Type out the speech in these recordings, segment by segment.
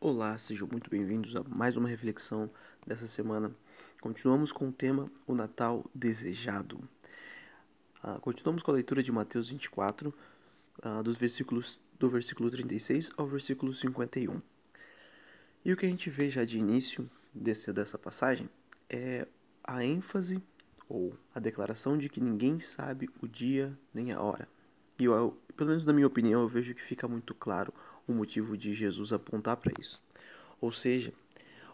Olá, sejam muito bem-vindos a mais uma reflexão dessa semana. Continuamos com o tema O Natal Desejado. Uh, continuamos com a leitura de Mateus 24, uh, dos versículos, do versículo 36 ao versículo 51. E o que a gente vê já de início desse, dessa passagem é a ênfase ou a declaração de que ninguém sabe o dia nem a hora. E eu, pelo menos na minha opinião, eu vejo que fica muito claro o motivo de Jesus apontar para isso. Ou seja,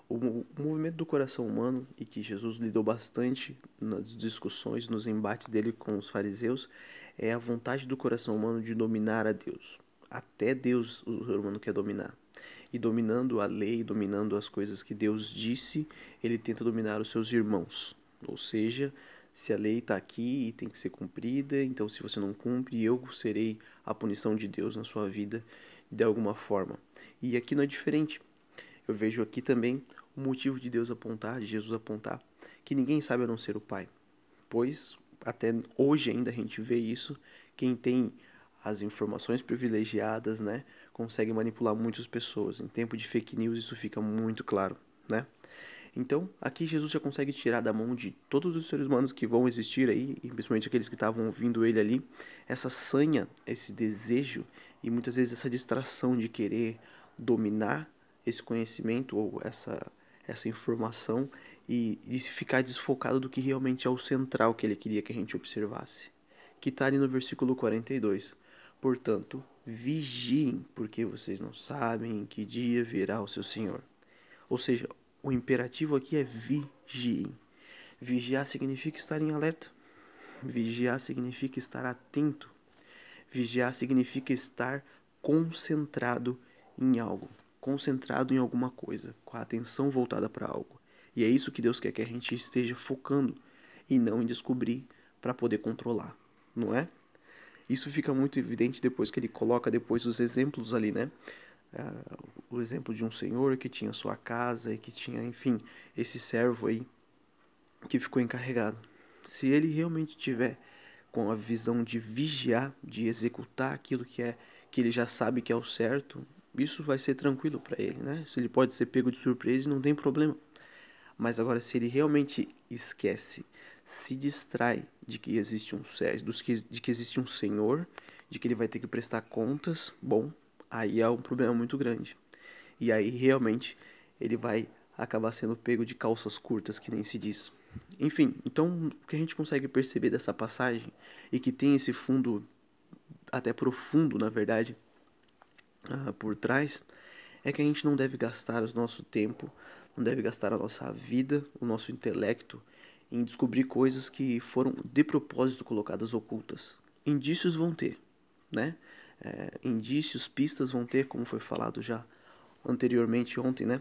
o, movimento do coração humano e que Jesus lidou bastante nas discussões, nos embates dele com os fariseus, é a vontade do coração humano de dominar a Deus. Até Deus o ser humano quer dominar. E dominando a lei, dominando as coisas que Deus disse, ele tenta dominar os seus irmãos. Ou seja, se a lei está aqui e tem que ser cumprida, então se você não cumpre, eu serei a punição de Deus na sua vida de alguma forma. E aqui não é diferente. Eu vejo aqui também o motivo de Deus apontar, de Jesus apontar, que ninguém sabe a não ser o Pai. Pois até hoje ainda a gente vê isso, quem tem as informações privilegiadas, né, consegue manipular muitas pessoas. Em tempo de fake news isso fica muito claro, né? Então, aqui Jesus já consegue tirar da mão de todos os seres humanos que vão existir aí, principalmente aqueles que estavam ouvindo ele ali, essa sanha, esse desejo e muitas vezes essa distração de querer dominar esse conhecimento ou essa, essa informação e, e se ficar desfocado do que realmente é o central que ele queria que a gente observasse. Que está ali no versículo 42. Portanto, vigiem, porque vocês não sabem em que dia virá o seu Senhor. Ou seja, o imperativo aqui é vigiem. Vigiar significa estar em alerta. Vigiar significa estar atento. Vigiar significa estar concentrado em algo, concentrado em alguma coisa, com a atenção voltada para algo. E é isso que Deus quer que a gente esteja focando e não em descobrir para poder controlar, não é? Isso fica muito evidente depois que ele coloca depois os exemplos ali, né? O exemplo de um senhor que tinha sua casa e que tinha, enfim, esse servo aí que ficou encarregado. Se ele realmente tiver com a visão de vigiar, de executar aquilo que é que ele já sabe que é o certo, isso vai ser tranquilo para ele, né? Se ele pode ser pego de surpresa, não tem problema. Mas agora se ele realmente esquece, se distrai de que existe um de que existe um Senhor, de que ele vai ter que prestar contas, bom, aí é um problema muito grande. E aí realmente ele vai acabar sendo pego de calças curtas, que nem se diz. Enfim, então o que a gente consegue perceber dessa passagem e que tem esse fundo até profundo, na verdade, uh, por trás, é que a gente não deve gastar o nosso tempo, não deve gastar a nossa vida, o nosso intelecto em descobrir coisas que foram de propósito colocadas ocultas. Indícios vão ter, né? É, indícios, pistas vão ter, como foi falado já anteriormente ontem, né?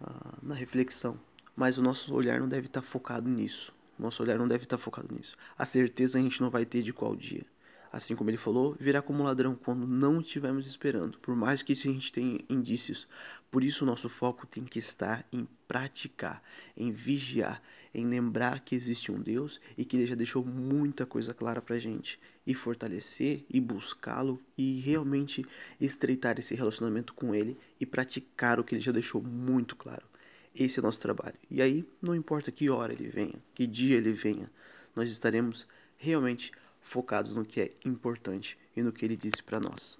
Ah, na reflexão. Mas o nosso olhar não deve estar focado nisso. Nosso olhar não deve estar focado nisso. A certeza a gente não vai ter de qual dia. Assim como ele falou, virá como ladrão quando não estivermos esperando, por mais que a gente tenha indícios. Por isso, nosso foco tem que estar em praticar, em vigiar, em lembrar que existe um Deus e que ele já deixou muita coisa clara para gente. E fortalecer e buscá-lo e realmente estreitar esse relacionamento com ele e praticar o que ele já deixou muito claro. Esse é nosso trabalho. E aí, não importa que hora ele venha, que dia ele venha, nós estaremos realmente focados no que é importante e no que ele disse para nós.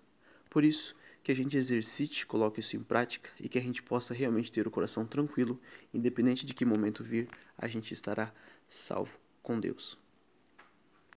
Por isso, que a gente exercite, coloque isso em prática e que a gente possa realmente ter o coração tranquilo, independente de que momento vir, a gente estará salvo com Deus.